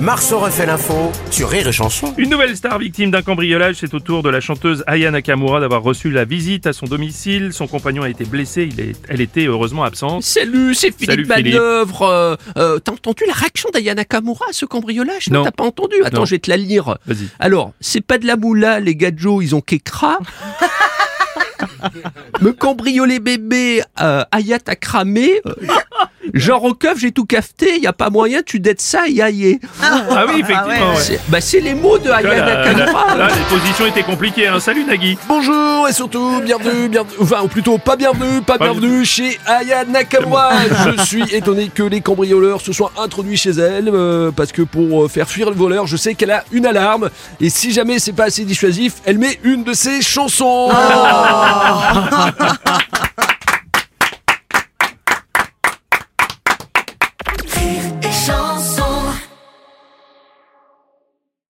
Marceau refait l'info sur Rire et Chanson. Une nouvelle star victime d'un cambriolage, c'est au tour de la chanteuse Aya Nakamura d'avoir reçu la visite à son domicile. Son compagnon a été blessé, il est- elle était heureusement absente. Salut, c'est Philippe Salut, Philippe. Manœuvre. Euh, euh, T'as entendu la réaction d'Ayana Kamura à ce cambriolage? Non. t'as pas entendu Attends, Non. je vais te la lire. Vas-y. Alors, c'est pas de la moula, les gadjos, ils ont qu'écra. Me cambrioler bébé, euh, Aya t'a cramé. Euh, genre au keuf, j'ai tout cafeté, y a pas moyen, tu dettes ça, y aïe. Ah oui, effectivement. ouais. C'est bah, c'est les mots de Aya Nakamura. là, les positions étaient compliquées. Hein. Salut Nagui. Bonjour et surtout bienvenue, bienvenue, enfin ou plutôt pas bienvenue, pas, Pas bienvenue chez Aya Nakamura. Je suis étonné que les cambrioleurs se soient introduits chez elle euh, parce que pour euh, faire fuir le voleur, je sais qu'elle a une alarme et si jamais c'est pas assez dissuasif, elle met une de ses chansons.